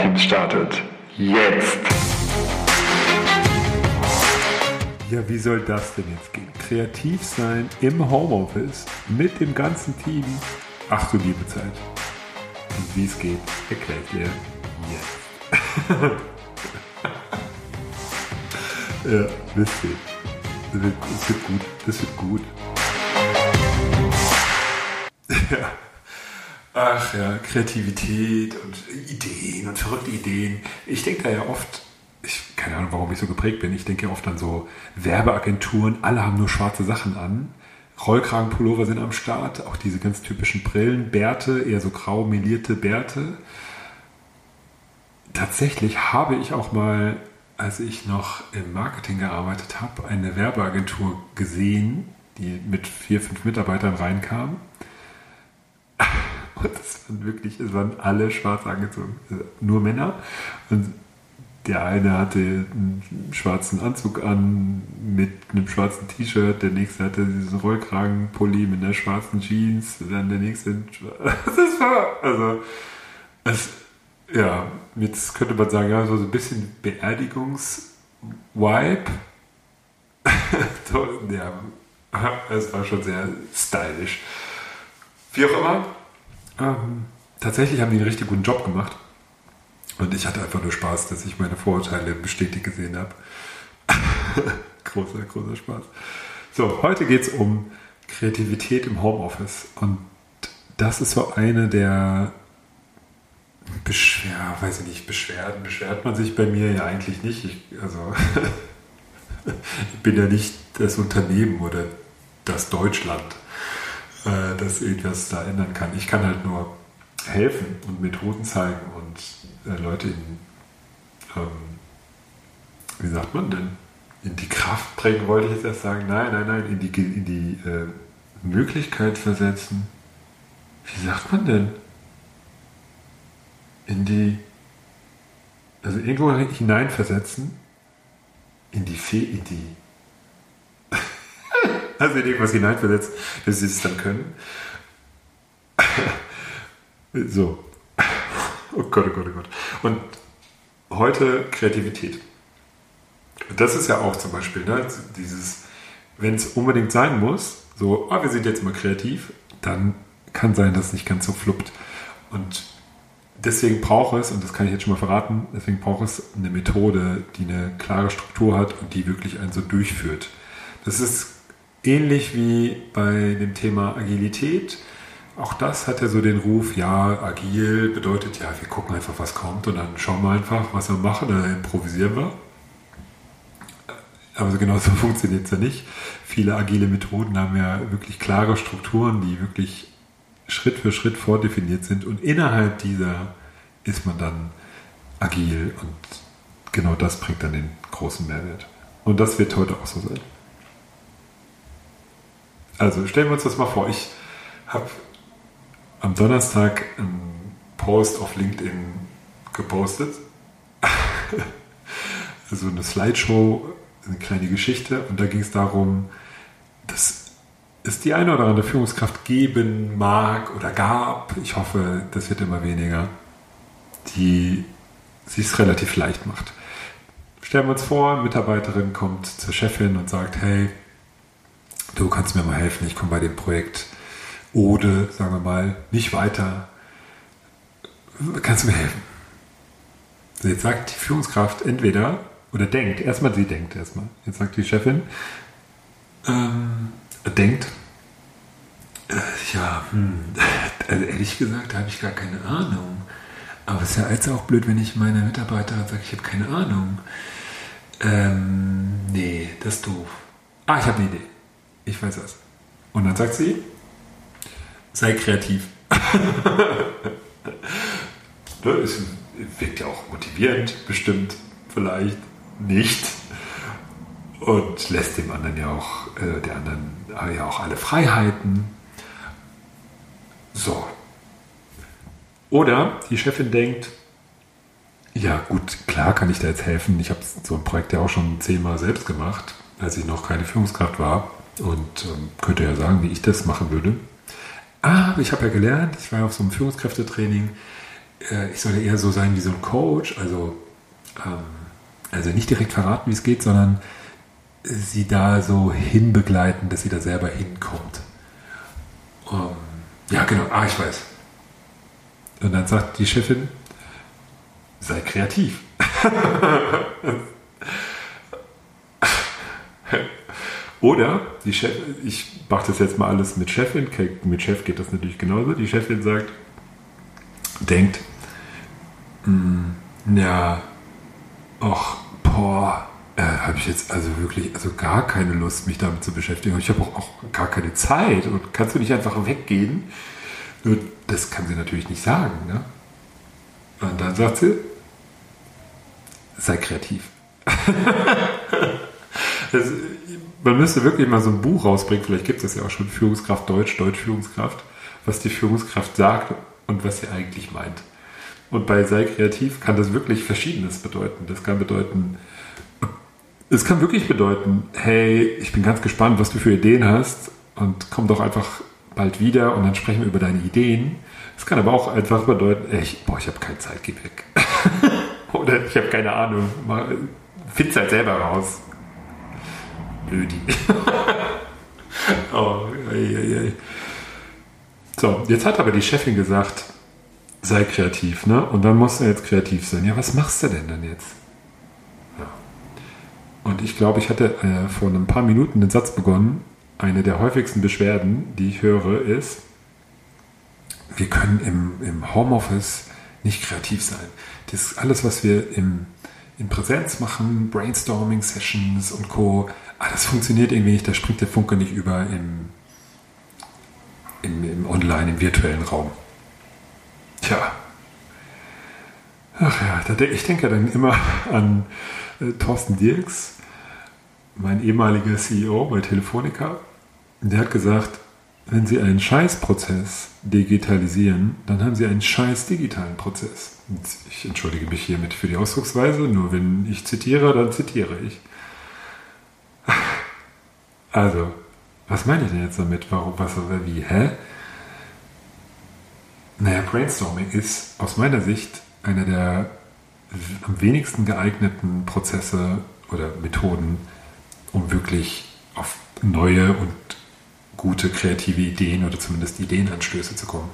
Traumteams startet jetzt. Ja, wie soll das denn jetzt gehen? Kreativ sein im Homeoffice mit dem ganzen Team. Ach du liebe Zeit. Und wie es geht, erkläre ich dir jetzt. ja, wisst ihr. Das wird, wird gut. Das wird gut. ja. Ach ja, Kreativität und Ideen und verrückte Ideen. Ich denke da ja oft, ich keine Ahnung, warum ich so geprägt bin. Ich denke ja oft an so Werbeagenturen, alle haben nur schwarze Sachen an. Rollkragenpullover sind am Start, auch diese ganz typischen Brillen, Bärte, eher so grau melierte Bärte. Tatsächlich habe ich auch mal, als ich noch im Marketing gearbeitet habe, eine Werbeagentur gesehen, die mit vier, fünf Mitarbeitern reinkam und das waren wirklich, es waren alle schwarz angezogen. Nur Männer. Und der eine hatte einen schwarzen Anzug an mit einem schwarzen T-Shirt, der nächste hatte diesen Rollkragenpulli mit einer schwarzen Jeans, dann der nächste. Das war, also, es, ja, jetzt könnte man sagen, ja, so ein bisschen Beerdigungs-Vibe. ja, es war schon sehr stylisch. Wie auch immer, ähm, tatsächlich haben die einen richtig guten Job gemacht. Und ich hatte einfach nur Spaß, dass ich meine Vorurteile bestätigt gesehen habe. großer, großer Spaß. So, heute geht es um Kreativität im Homeoffice. Und das ist so eine der Beschwer, weiß ich nicht, Beschwerden. Beschwert man sich bei mir ja eigentlich nicht. Ich, also, ich bin ja nicht das Unternehmen oder das Deutschland äh, dass irgendwas da ändern kann. Ich kann halt nur helfen und Methoden zeigen und äh, Leute in, ähm, wie sagt man denn, in die Kraft bringen, wollte ich jetzt erst sagen. Nein, nein, nein, in die, in die äh, Möglichkeit versetzen. Wie sagt man denn? In die, also irgendwo hineinversetzen, in die Fee, in die also in irgendwas hineinversetzt, dass sie es dann können. so. Oh Gott, oh Gott, oh Gott. Und heute Kreativität. Das ist ja auch zum Beispiel ne, dieses, wenn es unbedingt sein muss, so, oh, wir sind jetzt mal kreativ, dann kann sein, dass es nicht ganz so fluppt. Und deswegen braucht es, und das kann ich jetzt schon mal verraten, deswegen braucht es eine Methode, die eine klare Struktur hat und die wirklich einen so durchführt. Das ist ähnlich wie bei dem Thema Agilität. Auch das hat ja so den Ruf, ja, agil bedeutet ja, wir gucken einfach, was kommt und dann schauen wir einfach, was wir machen, dann improvisieren wir. Aber genau so funktioniert es ja nicht. Viele agile Methoden haben ja wirklich klare Strukturen, die wirklich Schritt für Schritt vordefiniert sind und innerhalb dieser ist man dann agil und genau das bringt dann den großen Mehrwert. Und das wird heute auch so sein. Also stellen wir uns das mal vor. Ich habe am Donnerstag einen Post auf LinkedIn gepostet. also eine Slideshow, eine kleine Geschichte. Und da ging es darum, dass es die eine oder andere Führungskraft geben mag oder gab. Ich hoffe, das wird immer weniger, die sich es relativ leicht macht. Stellen wir uns vor, Mitarbeiterin kommt zur Chefin und sagt, hey, du kannst mir mal helfen, ich komme bei dem Projekt Ode, sagen wir mal, nicht weiter. Kannst du mir helfen? Jetzt sagt die Führungskraft entweder oder denkt, erstmal sie denkt erstmal. Jetzt sagt die Chefin, ähm, denkt, äh, ja, hm, also ehrlich gesagt habe ich gar keine Ahnung. Aber es ist ja jetzt auch blöd, wenn ich meine Mitarbeiter sage, ich habe keine Ahnung. Ähm, nee, das ist doof. Ah, ich habe eine Idee ich weiß was. Und dann sagt sie, sei kreativ. Es wirkt ja auch motivierend, bestimmt, vielleicht nicht. Und lässt dem anderen ja auch, äh, der anderen ja auch alle Freiheiten. So. Oder die Chefin denkt, ja gut, klar kann ich da jetzt helfen. Ich habe so ein Projekt ja auch schon zehnmal selbst gemacht, als ich noch keine Führungskraft war und ähm, könnte ja sagen, wie ich das machen würde. Aber ich habe ja gelernt, ich war auf so einem Führungskräftetraining, äh, ich soll eher so sein wie so ein Coach, also, ähm, also nicht direkt verraten, wie es geht, sondern sie da so hinbegleiten, dass sie da selber hinkommt. Ähm, ja, genau, ah, ich weiß. Und dann sagt die Chefin, sei kreativ. Oder die Chef, ich mache das jetzt mal alles mit Chefin, mit Chef geht das natürlich genauso. Die Chefin sagt, denkt, hm, ja, ach, boah, äh, habe ich jetzt also wirklich also gar keine Lust, mich damit zu beschäftigen. Ich habe auch, auch, gar keine Zeit und kannst du nicht einfach weggehen? Nur das kann sie natürlich nicht sagen. Ne? Und dann sagt sie, sei kreativ. das, man müsste wirklich mal so ein Buch rausbringen, vielleicht gibt es ja auch schon Führungskraft Deutsch, Deutsch Führungskraft, was die Führungskraft sagt und was sie eigentlich meint. Und bei sei kreativ kann das wirklich Verschiedenes bedeuten. Das kann bedeuten, es kann wirklich bedeuten, hey, ich bin ganz gespannt, was du für Ideen hast und komm doch einfach bald wieder und dann sprechen wir über deine Ideen. Es kann aber auch einfach bedeuten, ey, ich, boah, ich habe keine Zeit, geh weg. Oder ich habe keine Ahnung, find's halt selber raus. Blödi. oh, ei, ei, ei. So, jetzt hat aber die Chefin gesagt, sei kreativ, ne? Und dann musst du jetzt kreativ sein. Ja, was machst du denn dann jetzt? Ja. Und ich glaube, ich hatte äh, vor ein paar Minuten den Satz begonnen. Eine der häufigsten Beschwerden, die ich höre, ist, wir können im, im Homeoffice nicht kreativ sein. Das alles, was wir im, in Präsenz machen, Brainstorming-Sessions und Co., ah, das funktioniert irgendwie nicht, da springt der Funke nicht über im, im, im Online, im virtuellen Raum. Tja. Ach ja, ich denke dann immer an äh, Thorsten Dirks, mein ehemaliger CEO bei Telefonica. Der hat gesagt, wenn Sie einen Scheißprozess digitalisieren, dann haben Sie einen scheiß digitalen Prozess. Ich entschuldige mich hiermit für die Ausdrucksweise, nur wenn ich zitiere, dann zitiere ich. Also, was meine ich denn jetzt damit? Warum, was, wie, hä? Naja, Brainstorming ist aus meiner Sicht einer der am wenigsten geeigneten Prozesse oder Methoden, um wirklich auf neue und gute kreative Ideen oder zumindest Ideenanstöße zu kommen.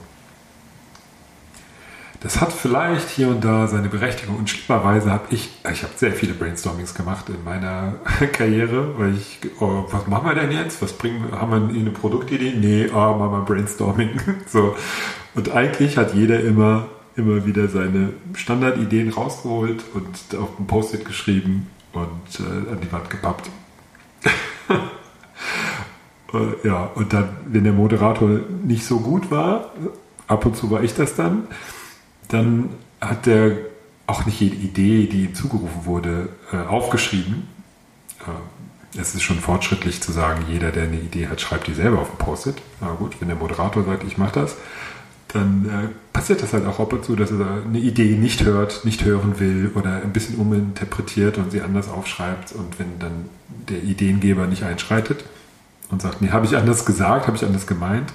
Das hat vielleicht hier und da seine Berechtigung und schlimmerweise habe ich, ich habe sehr viele Brainstormings gemacht in meiner Karriere, weil ich, oh, was machen wir denn jetzt? Was bringen, haben wir eine Produktidee? Nee, oh, machen wir Brainstorming. so. Und eigentlich hat jeder immer, immer wieder seine Standardideen rausgeholt und auf ein Post-it geschrieben und äh, an die Wand gepappt. Äh, ja, und dann, wenn der Moderator nicht so gut war, ab und zu war ich das dann, dann hat der auch nicht jede Idee, die ihm zugerufen wurde, äh, aufgeschrieben. Äh, es ist schon fortschrittlich zu sagen, jeder, der eine Idee hat, schreibt die selber auf dem Post-it. Aber gut, wenn der Moderator sagt, ich mache das, dann äh, passiert das halt auch ab und zu, dass er eine Idee nicht hört, nicht hören will oder ein bisschen uminterpretiert und sie anders aufschreibt. Und wenn dann der Ideengeber nicht einschreitet, und sagt, nee, habe ich anders gesagt, habe ich anders gemeint,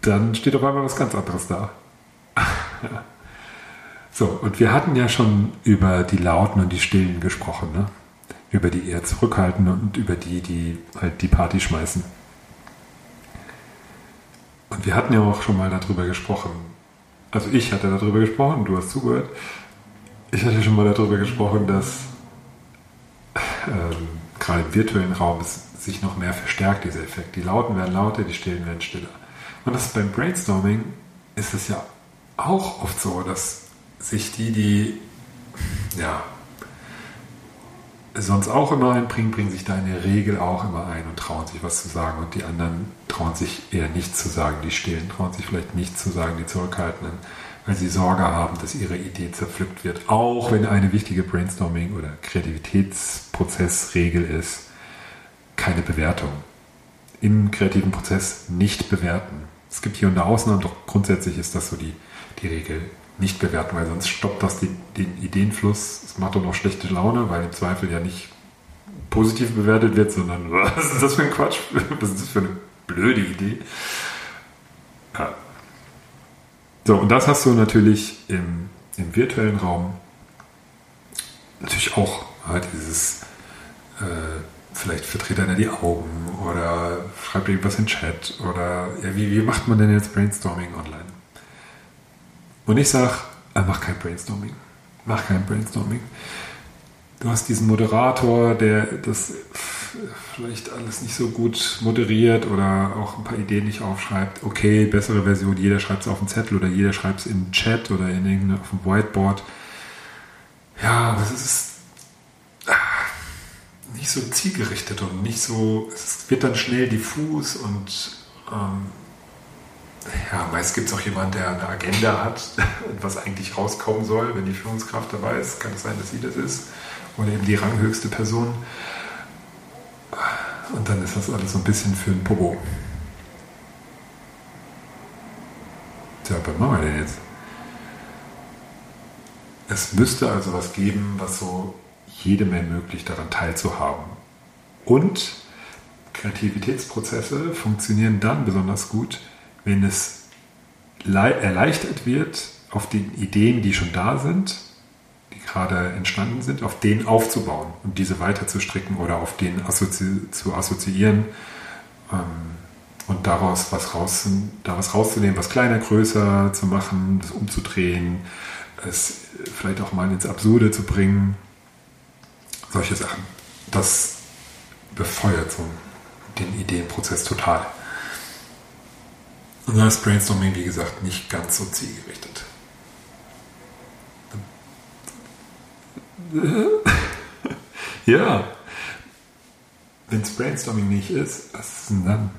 dann steht auf einmal was ganz anderes da. So, und wir hatten ja schon über die Lauten und die Stillen gesprochen, ne? über die eher zurückhaltenden und über die, die halt die Party schmeißen. Und wir hatten ja auch schon mal darüber gesprochen. Also ich hatte darüber gesprochen, du hast zugehört. Ich hatte schon mal darüber gesprochen, dass ähm, gerade im virtuellen Raum es sich noch mehr verstärkt, dieser Effekt. Die Lauten werden lauter, die Stillen werden stiller. Und das beim Brainstorming ist es ja auch oft so, dass sich die, die ja, sonst auch immer einbringen, bringen sich da in der Regel auch immer ein und trauen sich was zu sagen und die anderen trauen sich eher nichts zu sagen. Die Stillen trauen sich vielleicht nichts zu sagen, die Zurückhaltenden, weil sie Sorge haben, dass ihre Idee zerpflückt wird. Auch wenn eine wichtige Brainstorming- oder Kreativitätsprozessregel ist, keine Bewertung. Im kreativen Prozess nicht bewerten. Es gibt hier und da Ausnahmen, doch grundsätzlich ist das so die, die Regel. Nicht bewerten, weil sonst stoppt das den, den Ideenfluss. Es macht doch noch schlechte Laune, weil im Zweifel ja nicht positiv bewertet wird, sondern was ist das für ein Quatsch? Was ist das für eine blöde Idee? Ja. So, und das hast du natürlich im, im virtuellen Raum natürlich auch ja, dieses, äh, vielleicht verdreht einer die Augen oder schreibt irgendwas in Chat oder ja, wie, wie macht man denn jetzt Brainstorming online? Und ich sage, äh, mach kein Brainstorming. Mach kein Brainstorming. Du hast diesen Moderator, der das vielleicht alles nicht so gut moderiert oder auch ein paar Ideen nicht aufschreibt. Okay, bessere Version, jeder schreibt es auf den Zettel oder jeder schreibt es den Chat oder in auf dem Whiteboard. Ja, aber es ist ah, nicht so zielgerichtet und nicht so, es wird dann schnell diffus und ähm, ja, meist gibt es auch jemanden, der eine Agenda hat, was eigentlich rauskommen soll, wenn die Führungskraft dabei ist. Kann es sein, dass sie das ist oder eben die ranghöchste Person. Und dann ist das alles so ein bisschen für ein Popo. Tja, was machen wir denn jetzt? Es müsste also was geben, was so jedem ermöglicht, daran teilzuhaben. Und Kreativitätsprozesse funktionieren dann besonders gut, wenn es erleichtert wird, auf den Ideen, die schon da sind, die gerade entstanden sind, auf denen aufzubauen und diese weiter zu stricken oder auf denen assozi zu assoziieren ähm, und daraus was, raus, daraus rauszunehmen, was kleiner, größer zu machen, das umzudrehen, es vielleicht auch mal ins Absurde zu bringen. Solche Sachen. Das befeuert so den Ideenprozess total. Und da ist Brainstorming, wie gesagt, nicht ganz so zielgerichtet. ja. Wenn es Brainstorming nicht ist, was ist denn dann?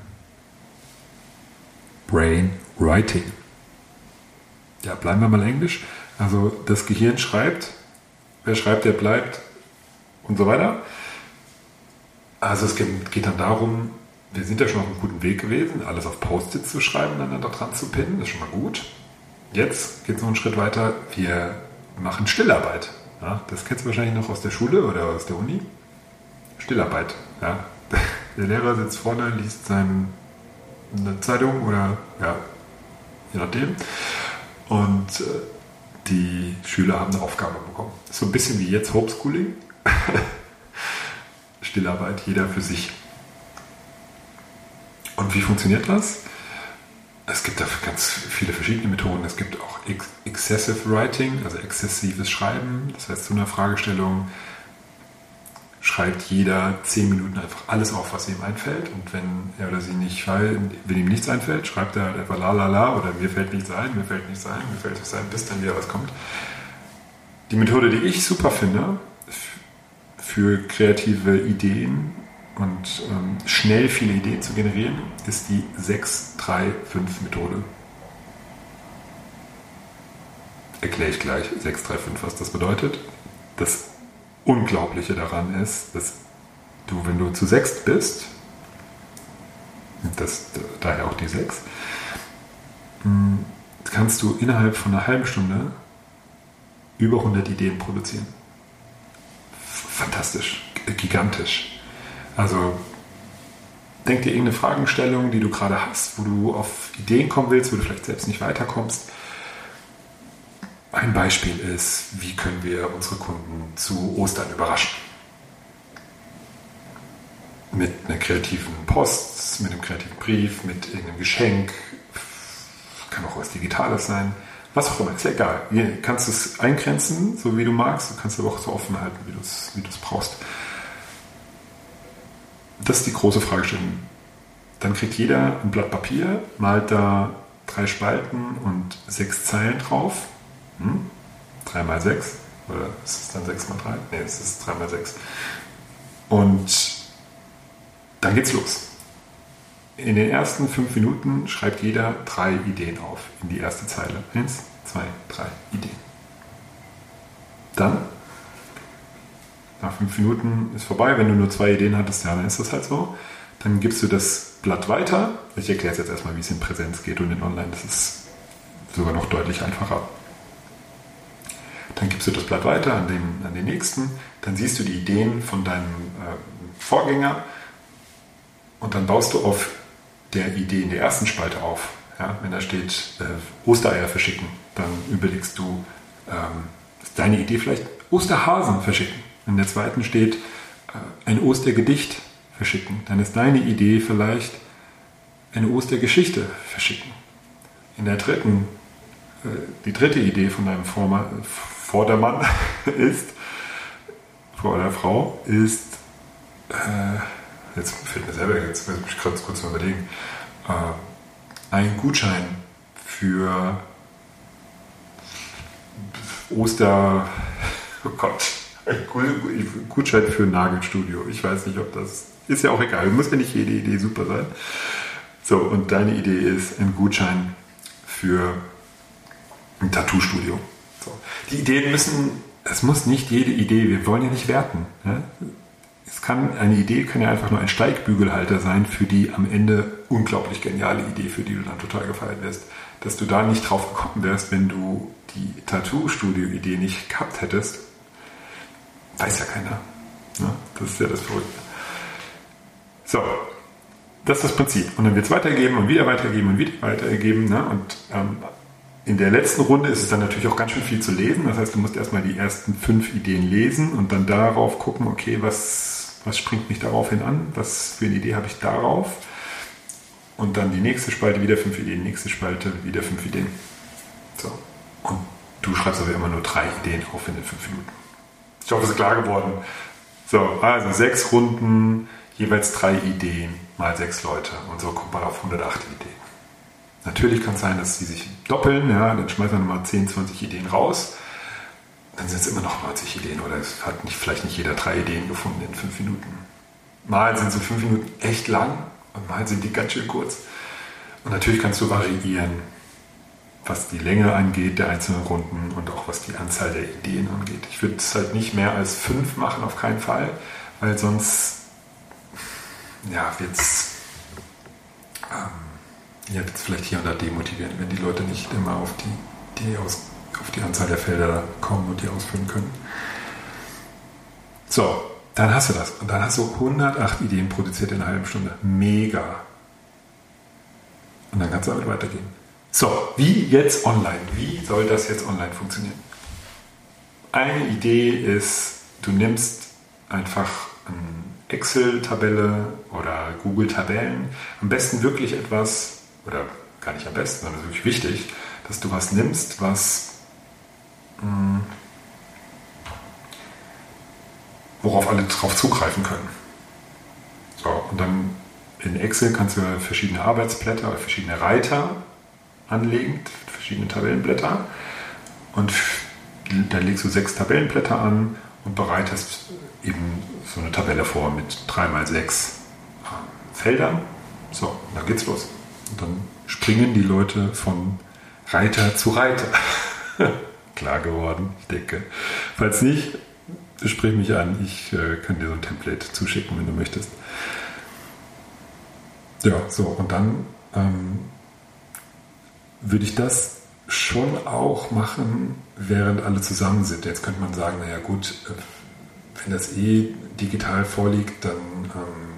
Brainwriting. Ja, bleiben wir mal englisch. Also das Gehirn schreibt, wer schreibt, der bleibt und so weiter. Also es geht dann darum, wir sind ja schon auf einem guten Weg gewesen, alles auf Post-its zu schreiben, aneinander dran zu pinnen, das ist schon mal gut. Jetzt geht es noch einen Schritt weiter, wir machen Stillarbeit. Ja, das kennst du wahrscheinlich noch aus der Schule oder aus der Uni. Stillarbeit. Ja. Der Lehrer sitzt vorne, liest seine Zeitung oder ja, je nachdem. Und äh, die Schüler haben eine Aufgabe bekommen. So ein bisschen wie jetzt Homeschooling. Stillarbeit, jeder für sich. Und wie funktioniert das? Es gibt dafür ganz viele verschiedene Methoden. Es gibt auch Excessive Writing, also exzessives Schreiben. Das heißt, zu einer Fragestellung schreibt jeder zehn Minuten einfach alles auf, was ihm einfällt. Und wenn er oder sie nicht, wenn ihm nichts einfällt, schreibt er halt einfach la la la oder mir fällt nichts ein, mir fällt nichts ein, mir fällt nichts ein, bis dann wieder was kommt. Die Methode, die ich super finde für kreative Ideen und ähm, schnell viele Ideen zu generieren, ist die 635-Methode. Erkläre ich gleich 635, was das bedeutet. Das Unglaubliche daran ist, dass du, wenn du zu sechst bist, das, daher auch die 6, hm, kannst du innerhalb von einer halben Stunde über 100 Ideen produzieren. Fantastisch, gigantisch. Also denk dir irgendeine Fragestellung, die du gerade hast, wo du auf Ideen kommen willst, wo du vielleicht selbst nicht weiterkommst. Ein Beispiel ist, wie können wir unsere Kunden zu Ostern überraschen? Mit einer kreativen Post, mit einem kreativen Brief, mit irgendeinem Geschenk, kann auch was Digitales sein, was auch immer, ist ja egal. Du kannst es eingrenzen, so wie du magst, du kannst aber auch so offen halten, wie du es wie brauchst. Das ist die große Fragestellung. Dann kriegt jeder ein Blatt Papier, malt da drei Spalten und sechs Zeilen drauf. Hm? 3 mal 6. Oder ist es dann 6 mal 3? Ne, es ist 3 mal 6. Und dann geht's los. In den ersten fünf Minuten schreibt jeder drei Ideen auf in die erste Zeile. Eins, zwei, drei Ideen. Dann nach fünf Minuten ist vorbei. Wenn du nur zwei Ideen hattest, ja, dann ist das halt so. Dann gibst du das Blatt weiter. Ich erkläre es jetzt erstmal, wie es in Präsenz geht und in Online. Das ist sogar noch deutlich einfacher. Dann gibst du das Blatt weiter an den, an den nächsten. Dann siehst du die Ideen von deinem äh, Vorgänger und dann baust du auf der Idee in der ersten Spalte auf. Ja, wenn da steht äh, Ostereier verschicken, dann überlegst du, ähm, ist deine Idee vielleicht Osterhasen verschicken. In der zweiten steht äh, ein Ostergedicht verschicken. Dann ist deine Idee vielleicht eine Ostergeschichte verschicken. In der dritten, äh, die dritte Idee von deinem Vordermann ist, vor der Frau, ist, äh, jetzt fällt mir selber, jetzt muss ich kurz, kurz mal überlegen, ein Gutschein für Oster, oh Gott, Gutschein für ein Nagelstudio. Ich weiß nicht, ob das, ist ja auch egal, muss ja nicht jede Idee super sein. So, und deine Idee ist ein Gutschein für ein Tattoo-Studio. So. Die Ideen müssen, es muss nicht jede Idee, wir wollen ja nicht werten. Ja? Es kann, eine Idee kann ja einfach nur ein Steigbügelhalter sein für die am Ende unglaublich geniale Idee, für die du dann total gefeiert wirst. Dass du da nicht drauf gekommen wärst, wenn du die Tattoo-Studio-Idee nicht gehabt hättest, weiß ja keiner. Ja? Das ist ja das Verrückte. So, das ist das Prinzip. Und dann wird es weitergeben und wieder weitergeben und wieder weitergeben. Ne? Und ähm, in der letzten Runde ist es dann natürlich auch ganz schön viel zu lesen. Das heißt, du musst erstmal die ersten fünf Ideen lesen und dann darauf gucken, okay, was, was springt mich daraufhin an? Was für eine Idee habe ich darauf? Und dann die nächste Spalte, wieder fünf Ideen, nächste Spalte, wieder fünf Ideen. So. Und du schreibst aber immer nur drei Ideen auf in den fünf Minuten. Ich hoffe, es ist klar geworden. So, also sechs Runden, jeweils drei Ideen mal sechs Leute. Und so kommt man auf 108 Ideen. Natürlich kann es sein, dass sie sich doppeln, ja, dann schmeißt man mal 10, 20 Ideen raus. Dann sind es immer noch 90 Ideen oder es hat nicht, vielleicht nicht jeder drei Ideen gefunden in fünf Minuten. Mal sind so fünf Minuten echt lang und mal sind die ganz schön kurz. Und natürlich kannst du variieren, was die Länge angeht der einzelnen Runden und auch was die Anzahl der Ideen angeht. Ich würde es halt nicht mehr als fünf machen, auf keinen Fall, weil sonst ja, wird es ähm, ja, vielleicht hier und da demotivieren, wenn die Leute nicht immer auf die, die, aus, auf die Anzahl der Felder kommen und die ausführen können. So, dann hast du das. Und dann hast du 108 Ideen produziert in einer halben Stunde. Mega. Und dann kannst du damit weitergehen. So, wie jetzt online? Wie soll das jetzt online funktionieren? Eine Idee ist, du nimmst einfach ein Excel-Tabelle oder Google-Tabellen. Am besten wirklich etwas, oder gar nicht am besten, sondern wirklich wichtig, dass du was nimmst, was hm, worauf alle drauf zugreifen können. So, und dann in Excel kannst du verschiedene Arbeitsblätter oder verschiedene Reiter anlegen, verschiedene Tabellenblätter. Und dann legst du sechs Tabellenblätter an und bereitest eben so eine Tabelle vor mit 3 mal 6 Feldern. So, dann geht's los. Und dann springen die Leute von Reiter zu Reiter. Klar geworden, ich denke. Falls nicht, sprich mich an. Ich äh, kann dir so ein Template zuschicken, wenn du möchtest. Ja, so, und dann ähm, würde ich das schon auch machen, während alle zusammen sind. Jetzt könnte man sagen, naja gut, äh, wenn das eh digital vorliegt, dann ähm,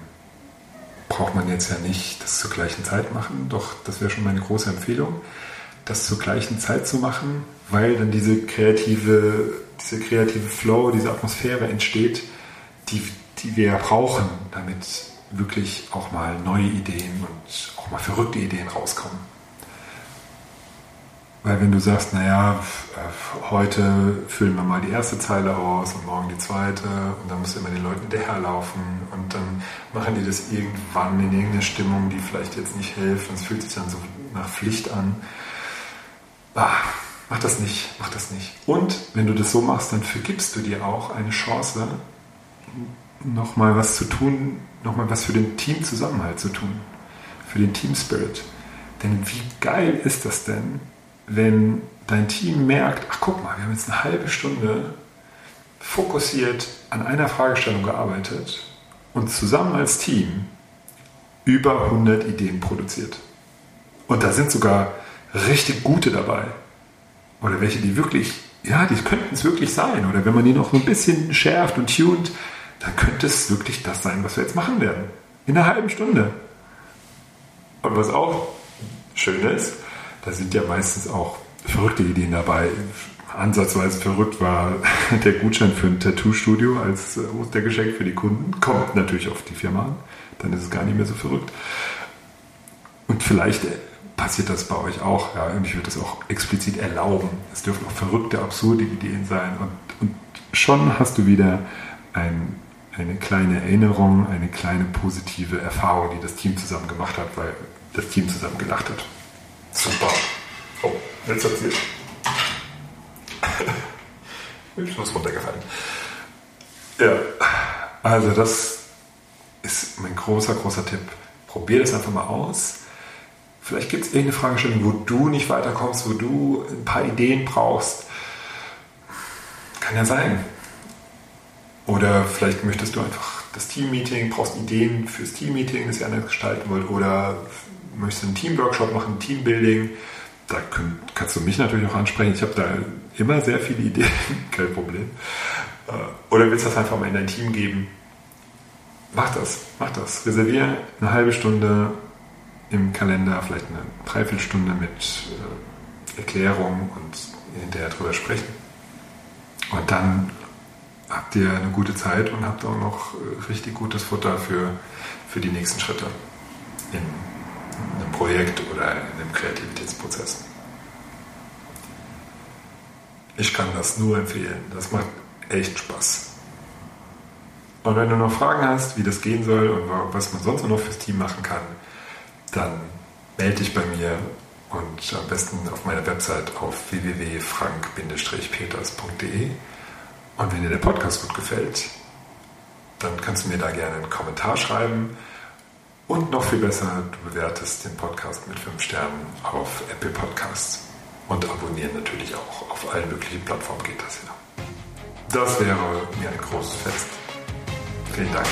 braucht man jetzt ja nicht das zur gleichen Zeit machen. Doch das wäre schon meine große Empfehlung, das zur gleichen Zeit zu machen, weil dann diese kreative, diese kreative Flow, diese Atmosphäre entsteht, die, die wir ja brauchen, damit wirklich auch mal neue Ideen und auch mal verrückte Ideen rauskommen. Weil wenn du sagst, naja, heute füllen wir mal die erste Zeile aus und morgen die zweite und dann musst du immer den Leuten hinterherlaufen und dann machen die das irgendwann in irgendeine Stimmung, die vielleicht jetzt nicht hilft und es fühlt sich dann so nach Pflicht an. Ah, mach das nicht, mach das nicht. Und wenn du das so machst, dann vergibst du dir auch eine Chance, nochmal was zu tun, nochmal was für den Teamzusammenhalt zu tun, für den Team Spirit. Denn wie geil ist das denn, wenn dein Team merkt, ach guck mal, wir haben jetzt eine halbe Stunde fokussiert an einer Fragestellung gearbeitet und zusammen als Team über 100 Ideen produziert. Und da sind sogar richtig gute dabei. Oder welche, die wirklich, ja, die könnten es wirklich sein. Oder wenn man die noch ein bisschen schärft und tunt, dann könnte es wirklich das sein, was wir jetzt machen werden. In einer halben Stunde. Und was auch schön ist, da sind ja meistens auch verrückte Ideen dabei. Ansatzweise verrückt war der Gutschein für ein Tattoo-Studio als Ostergeschenk für die Kunden. Kommt natürlich auf die Firma an, dann ist es gar nicht mehr so verrückt. Und vielleicht passiert das bei euch auch. Ja, und ich würde das auch explizit erlauben. Es dürfen auch verrückte, absurde Ideen sein. Und, und schon hast du wieder ein, eine kleine Erinnerung, eine kleine positive Erfahrung, die das Team zusammen gemacht hat, weil das Team zusammen gelacht hat. Super. Oh, jetzt hat sie. ich muss runtergefallen. Ja, also das ist mein großer, großer Tipp. Probier das einfach mal aus Vielleicht gibt es irgendeine Fragestellung, wo du nicht weiterkommst, wo du ein paar Ideen brauchst. Kann ja sein. Oder vielleicht möchtest du einfach das Team-Meeting, brauchst Ideen fürs Team-Meeting, das ihr anders gestalten wollt. Oder möchtest einen Team-Workshop machen, Teambuilding. Da kannst du mich natürlich auch ansprechen. Ich habe da immer sehr viele Ideen, kein Problem. Äh, oder willst du das einfach mal in dein Team geben? Mach das, mach das. Reservier eine halbe Stunde im Kalender, vielleicht eine Dreiviertelstunde mit äh, Erklärung und hinterher drüber sprechen. Und dann habt ihr eine gute Zeit und habt auch noch äh, richtig gutes Futter für, für die nächsten Schritte in einem Projekt oder in einem Kreativitätsprozess. Ich kann das nur empfehlen. Das macht echt Spaß. Und wenn du noch Fragen hast, wie das gehen soll und was man sonst noch fürs Team machen kann, dann melde dich bei mir und am besten auf meiner Website auf www.frank-peters.de. Und wenn dir der Podcast gut gefällt, dann kannst du mir da gerne einen Kommentar schreiben. Und noch viel besser, du bewertest den Podcast mit 5 Sternen auf Apple Podcasts. Und abonnieren natürlich auch. Auf allen möglichen Plattformen geht das ja. Das wäre mir ein großes Fest. Vielen Dank.